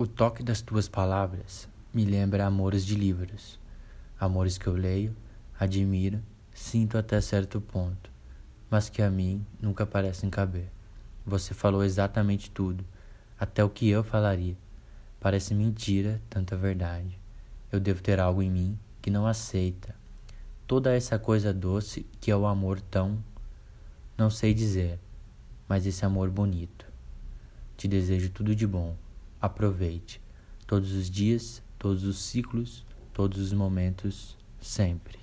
O toque das tuas palavras me lembra amores de livros, amores que eu leio, admiro, sinto até certo ponto, mas que a mim nunca parecem caber. Você falou exatamente tudo, até o que eu falaria. Parece mentira, tanta verdade. Eu devo ter algo em mim que não aceita. Toda essa coisa doce que é o amor tão. Não sei dizer, mas esse amor bonito. Te desejo tudo de bom. Aproveite todos os dias, todos os ciclos, todos os momentos, sempre.